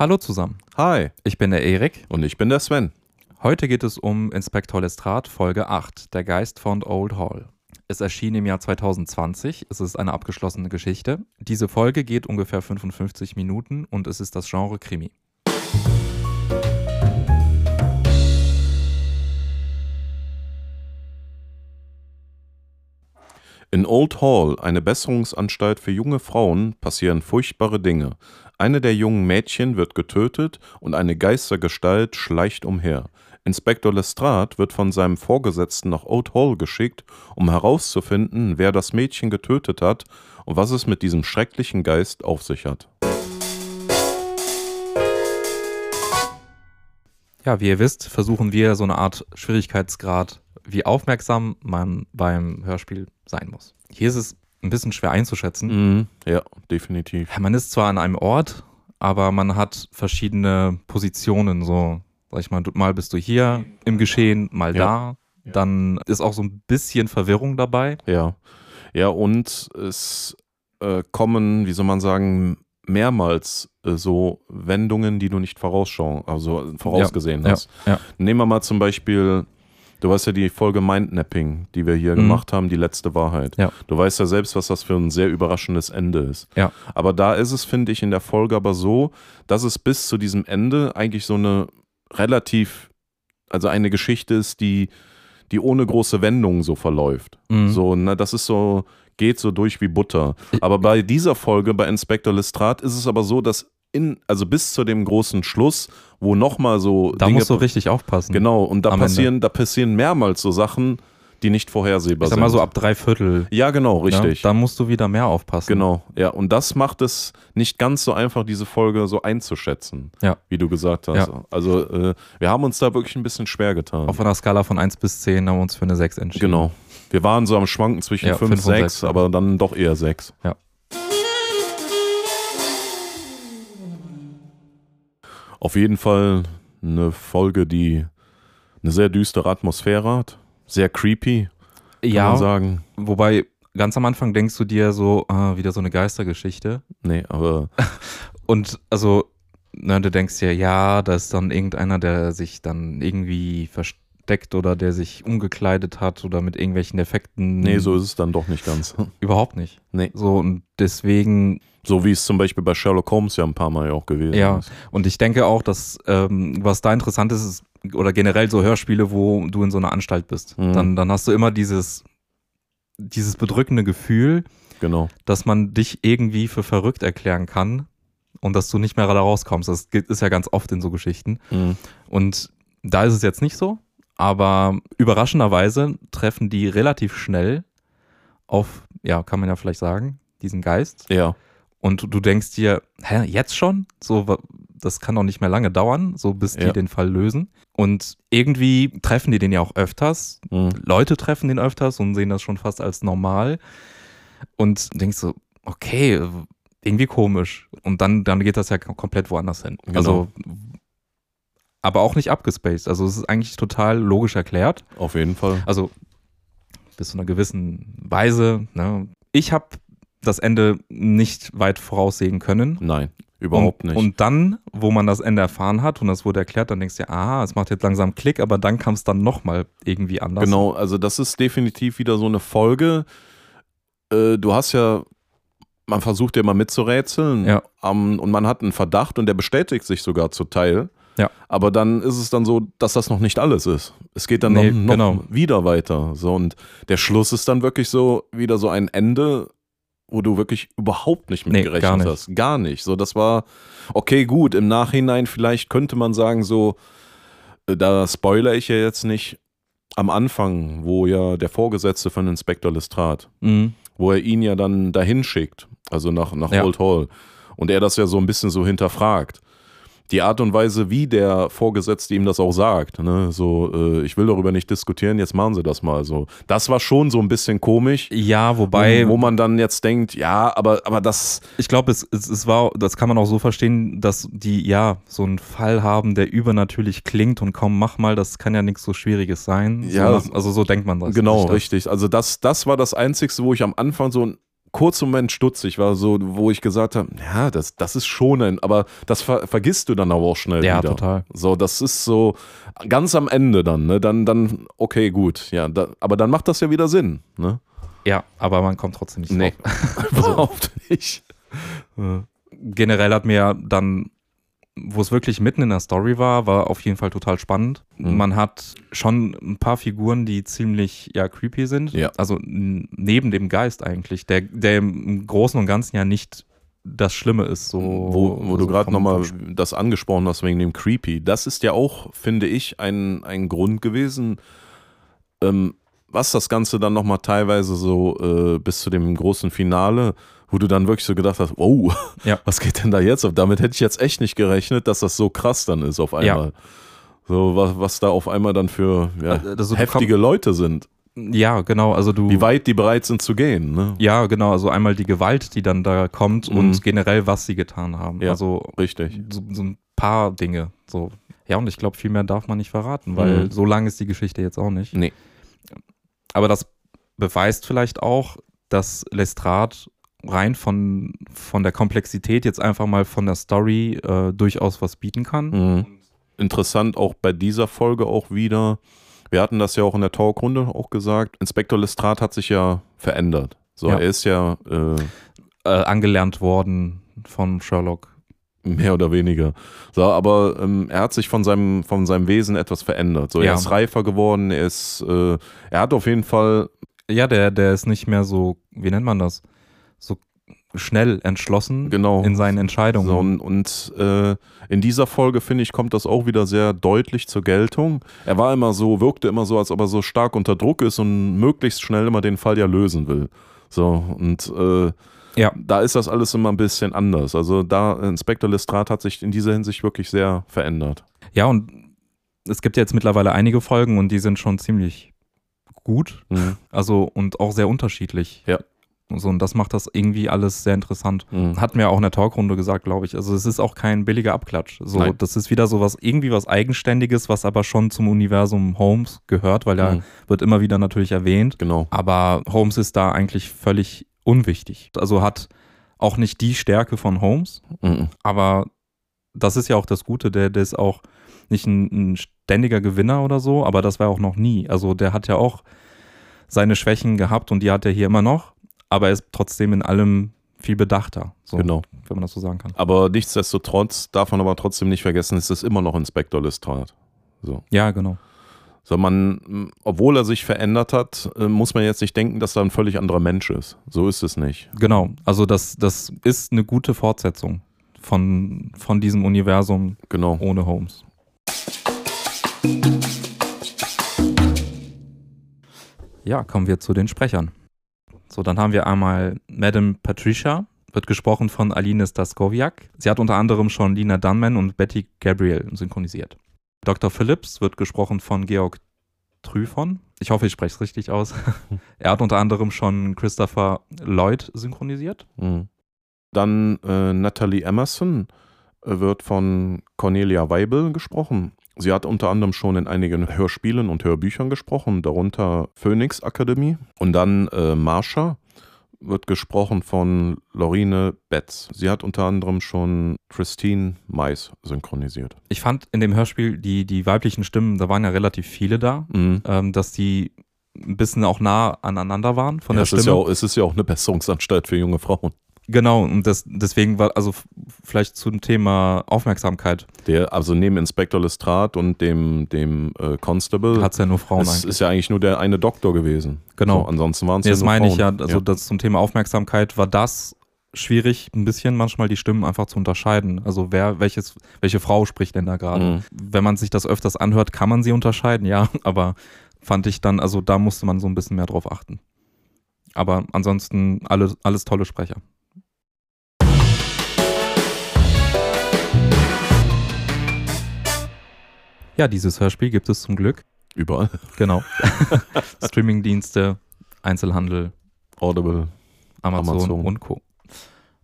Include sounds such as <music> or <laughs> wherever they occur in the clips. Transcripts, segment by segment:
Hallo zusammen. Hi. Ich bin der Erik. Und ich bin der Sven. Heute geht es um Inspektor Lestrade, Folge 8, Der Geist von Old Hall. Es erschien im Jahr 2020. Es ist eine abgeschlossene Geschichte. Diese Folge geht ungefähr 55 Minuten und es ist das Genre Krimi. In Old Hall, eine Besserungsanstalt für junge Frauen, passieren furchtbare Dinge. Eine der jungen Mädchen wird getötet und eine Geistergestalt schleicht umher. Inspektor Lestrade wird von seinem Vorgesetzten nach Old Hall geschickt, um herauszufinden, wer das Mädchen getötet hat und was es mit diesem schrecklichen Geist auf sich hat. Ja, wie ihr wisst, versuchen wir so eine Art Schwierigkeitsgrad, wie aufmerksam man beim Hörspiel sein muss. Hier ist es ein bisschen schwer einzuschätzen. Mhm, ja, definitiv. Man ist zwar an einem Ort, aber man hat verschiedene Positionen, so, sag ich mal, mal bist du hier im Geschehen, mal Ja. da. Dann ist auch so ein bisschen Verwirrung dabei. Ja. Ja, und es äh, kommen, wie soll man sagen, mehrmals äh, so Wendungen, die du nicht vorausschauen, also vorausgesehen Ja, hast. ja. Nehmen wir mal zum Beispiel, du weißt ja die Folge Mindnapping, die wir hier Mhm. gemacht haben, die letzte Wahrheit. Ja. Du weißt ja selbst, was das für ein sehr überraschendes Ende ist. Ja. Aber da ist es, finde ich, in der Folge aber so, dass es bis zu diesem Ende eigentlich so eine relativ, also eine Geschichte ist, die, die ohne große Wendungen so verläuft. Mhm. So, ne, das ist so, geht so durch wie Butter. Aber bei dieser Folge, bei Inspector Lestrade, ist es aber so, dass in, also bis zu dem großen Schluss, wo nochmal so Da musst du richtig aufpassen. Genau, und da am passieren, da passieren mehrmals so Sachen, die nicht vorhersehbar Ich sag sind. mal so ab drei Viertel. ja, genau, richtig. Ja, da musst du wieder mehr aufpassen. Genau, ja. Und das macht es nicht ganz so einfach, diese Folge so einzuschätzen, Ja. wie du gesagt hast. Ja. Also, äh, wir haben uns da wirklich ein bisschen schwer getan. Auf einer Skala von 1 bis 10 haben wir uns für eine 6 entschieden. genau. Wir waren so am Schwanken zwischen Ja, 5 fünf und und 6, sechs, ja. aber dann doch eher 6. Ja. Auf jeden Fall eine Folge, die eine sehr düstere Atmosphäre hat. Sehr creepy, kann Ja, man sagen. wobei ganz am Anfang denkst du dir so, ah, wieder so eine Geistergeschichte. Nee, aber <laughs> Und also, ne, du denkst dir, ja, da ist dann irgendeiner, der sich dann irgendwie versteckt oder der sich umgekleidet hat oder mit irgendwelchen Effekten. nee, so ist es dann doch nicht ganz. <laughs> Überhaupt nicht. Nee. So, und deswegen, So wie es zum Beispiel bei Sherlock Holmes ja ein paar Mal ja auch gewesen Ja. ist. und ich denke auch, dass, ähm, was da interessant ist, ist, oder generell so Hörspiele, wo du in so einer Anstalt bist, Mhm. dann, dann hast du immer dieses, dieses bedrückende Gefühl, Genau. dass man dich irgendwie für verrückt erklären kann und dass du nicht mehr da rauskommst. Das ist ja ganz oft in so Geschichten. Mhm. Und da ist es jetzt nicht so, aber überraschenderweise treffen die relativ schnell auf, ja, kann man ja vielleicht sagen, diesen Geist. Ja. Und du- du denkst dir, hä, jetzt schon? So, das kann doch nicht mehr lange dauern, so bis die Ja. den Fall lösen. Und irgendwie treffen die den ja auch öfters. Mhm. Leute treffen den öfters und sehen das schon fast als normal. Und denkst so, okay, irgendwie komisch. Und dann, dann geht das ja kom- komplett woanders hin. Genau. Also, aber auch nicht abgespaced. Also es ist eigentlich total logisch erklärt. Auf jeden Fall. Also bis zu einer gewissen Weise. Ne? Ich habe das Ende nicht weit voraussehen können. Nein, überhaupt und, nicht. Und dann, wo man das Ende erfahren hat und das wurde erklärt, dann denkst du, ja, ah, es macht jetzt langsam Klick, aber dann kam es dann nochmal irgendwie anders. Genau, also das ist definitiv wieder so eine Folge. Äh, du hast ja, man versucht ja mal mitzurätseln Ja. ähm, und man hat einen Verdacht und der bestätigt sich sogar zu Teil. Ja. Aber dann ist es dann so, dass das noch nicht alles ist. Es geht dann Nee, noch, noch genau. wieder weiter. So, und der Schluss ist dann wirklich so wieder so ein Ende, wo du wirklich überhaupt nicht mit Nee, gerechnet gar nicht. hast. Gar nicht. So, das war, okay, gut, im Nachhinein vielleicht könnte man sagen, so, äh, da spoilere ich ja jetzt nicht, am Anfang, wo ja der Vorgesetzte von Inspektor Lestrade, Mhm. wo er ihn ja dann dahin schickt, also nach, nach Ja. Old Hall, und er das ja so ein bisschen so hinterfragt. Die Art und Weise, wie der Vorgesetzte ihm das auch sagt, ne? so, äh, ich will darüber nicht diskutieren, jetzt machen Sie das mal so. Das war schon so ein bisschen komisch, Ja, wobei, wo, man dann jetzt denkt, ja, aber, aber das, ich glaube, es, es, es war, das kann man auch so verstehen, dass die ja so einen Fall haben, der übernatürlich klingt und komm, mach mal, das kann ja nichts so Schwieriges sein. Ja, so also so denkt man das. Genau, richtig. Also das, das war das Einzige, wo ich am Anfang so kurzen Moment stutzig war, so, wo ich gesagt habe, ja, das, das ist schon ein, aber das ver vergisst du dann aber auch schnell Ja, wieder. total. So, das ist so ganz am Ende dann, ne? Dann, dann, okay, gut, ja, da, aber dann macht das ja wieder Sinn, ne? Ja, aber man kommt trotzdem nicht Nee. drauf. <laughs> <laughs> Überhaupt nicht. Generell hat mir dann, wo es wirklich mitten in der Story war, war auf jeden Fall total spannend. Mhm. Man hat schon ein paar Figuren, die ziemlich ja creepy sind. Ja. Also neben dem Geist eigentlich, der, der im Großen und Ganzen ja nicht das Schlimme ist. So, wo, wo du so gerade vom- nochmal das angesprochen hast wegen dem Creepy, das ist ja auch, finde ich, ein, ein Grund gewesen, ähm, was das Ganze dann nochmal teilweise so äh, bis zu dem großen Finale, wo du dann wirklich so gedacht hast, oh, <laughs> Ja. was geht denn da jetzt? ab? Damit hätte ich jetzt echt nicht gerechnet, dass das so krass dann ist auf einmal. So, was, was da auf einmal dann für ja, Also du heftige Leute sind. Ja, genau. Also du. Wie weit die bereit sind zu gehen. Ne? Ja, genau. Also einmal die Gewalt, die dann da kommt Mhm. und generell, was sie getan haben. Ja. Also Richtig. so, so ein paar Dinge. So. Ja, und ich glaube, viel mehr darf man nicht verraten, weil Mhm. so lang ist die Geschichte jetzt auch nicht. Nee. Aber das beweist vielleicht auch, dass Lestrade rein von, von der Komplexität jetzt einfach mal von der Story äh, durchaus was bieten kann. Mhm. Interessant auch bei dieser Folge auch wieder. Wir hatten das ja auch in der Talkrunde auch gesagt. Inspektor Lestrade hat sich ja verändert. So, Ja. er ist ja äh, Äh, angelernt worden von Sherlock. mehr oder weniger. So, aber ähm, er hat sich von seinem, von seinem Wesen etwas verändert. So, er Ja. ist reifer geworden, er ist, äh, er hat auf jeden Fall, Ja, der, der ist nicht mehr so, wie nennt man das? So schnell entschlossen genau. in seinen Entscheidungen. So, und und äh, in dieser Folge, finde ich, kommt das auch wieder sehr deutlich zur Geltung. Er war immer so, wirkte immer so, als ob er so stark unter Druck ist und möglichst schnell immer den Fall ja lösen will. So, und äh, Ja. da ist das alles immer ein bisschen anders. Also da, Inspektor Lestrade hat sich in dieser Hinsicht wirklich sehr verändert. Ja, und es gibt jetzt mittlerweile einige Folgen und die sind schon ziemlich gut. Mhm. Also und auch sehr unterschiedlich. Ja. So, und das macht das irgendwie alles sehr interessant. Mhm. Hat mir auch in der Talkrunde gesagt, glaube ich. Also es ist auch kein billiger Abklatsch. So, Nein. das ist wieder so was, irgendwie was Eigenständiges, was aber schon zum Universum Holmes gehört, weil er Mhm. wird immer wieder natürlich erwähnt. Genau. Aber Holmes ist da eigentlich völlig unwichtig. Also hat auch nicht die Stärke von Holmes, Mhm. aber das ist ja auch das Gute, der, der ist auch nicht ein, ein ständiger Gewinner oder so, aber das war auch noch nie. Also der hat ja auch seine Schwächen gehabt und die hat er hier immer noch, aber er ist trotzdem in allem viel bedachter, so, Genau. wenn man das so sagen kann. Aber nichtsdestotrotz darf man aber trotzdem nicht vergessen, es ist immer noch Inspektor Lestrade. So. Ja, genau. So, man, obwohl er sich verändert hat, äh, muss man jetzt nicht denken, dass er ein völlig anderer Mensch ist. So ist es nicht. Genau. Also das, das ist eine gute Fortsetzung von, von diesem Universum Genau. ohne Holmes. Ja, kommen wir zu den Sprechern. So, dann haben wir einmal Madame Patricia, wird gesprochen von Aline Staskowiak. Sie hat unter anderem schon Lina Dunman und Betty Gabriel synchronisiert. Dr. Phillips wird gesprochen von Georg Tryphon. Ich hoffe, ich spreche es richtig aus. <laughs> er hat unter anderem schon Christopher Lloyd synchronisiert. Mhm. Dann äh, Natalie Emerson äh, wird von Cornelia Weibel gesprochen. Sie hat unter anderem schon in einigen Hörspielen und Hörbüchern gesprochen, darunter Phoenix Akademie. Und dann äh, Marsha wird gesprochen von Lorine Betz. Sie hat unter anderem schon Christine Mais synchronisiert. Ich fand in dem Hörspiel die, die weiblichen Stimmen, da waren ja relativ viele da, Mhm. ähm, dass die ein bisschen auch nah aneinander waren von Ja, der es, Stimme. ist ja auch, es ist ja auch eine Besserungsanstalt für junge Frauen. Genau, und das, deswegen war, also vielleicht zum Thema Aufmerksamkeit Der, also neben Inspektor Lestrade und dem, dem äh, Constable hat es ja nur Frauen es eigentlich. ist ja eigentlich nur der eine Doktor gewesen. Genau. So, ansonsten waren es Nee, ja das meine ich ja, Frauen. also das zum Thema Aufmerksamkeit war das schwierig, ein bisschen manchmal die Stimmen einfach zu unterscheiden. Also wer, welches, welche Frau spricht denn da gerade? Mhm. Wenn man sich das öfters anhört, kann man sie unterscheiden, ja, <laughs> aber fand ich dann, also da musste man so ein bisschen mehr drauf achten. Aber ansonsten alle, alles tolle Sprecher. Ja, dieses Hörspiel gibt es zum Glück. Überall. Genau. <laughs> Streamingdienste, Einzelhandel, Audible. Amazon, Amazon. und Co.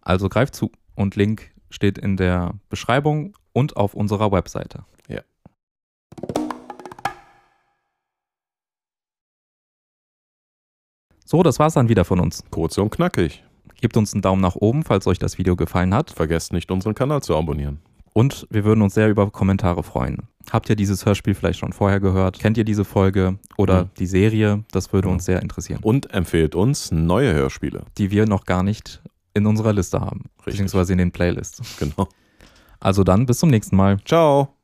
Also greift zu und Link steht in der Beschreibung und auf unserer Webseite. Ja. So, das war's dann wieder von uns. Kurz und knackig. Gebt uns einen Daumen nach oben, falls euch das Video gefallen hat. Vergesst nicht, unseren Kanal zu abonnieren. Und wir würden uns sehr über Kommentare freuen. Habt ihr dieses Hörspiel vielleicht schon vorher gehört? Kennt ihr diese Folge oder Mhm. die Serie? Das würde Ja. uns sehr interessieren. Und empfehlt uns neue Hörspiele. Die wir noch gar nicht in unserer Liste haben. Richtig. Beziehungsweise in den Playlists. Genau. Also dann bis zum nächsten Mal. Ciao.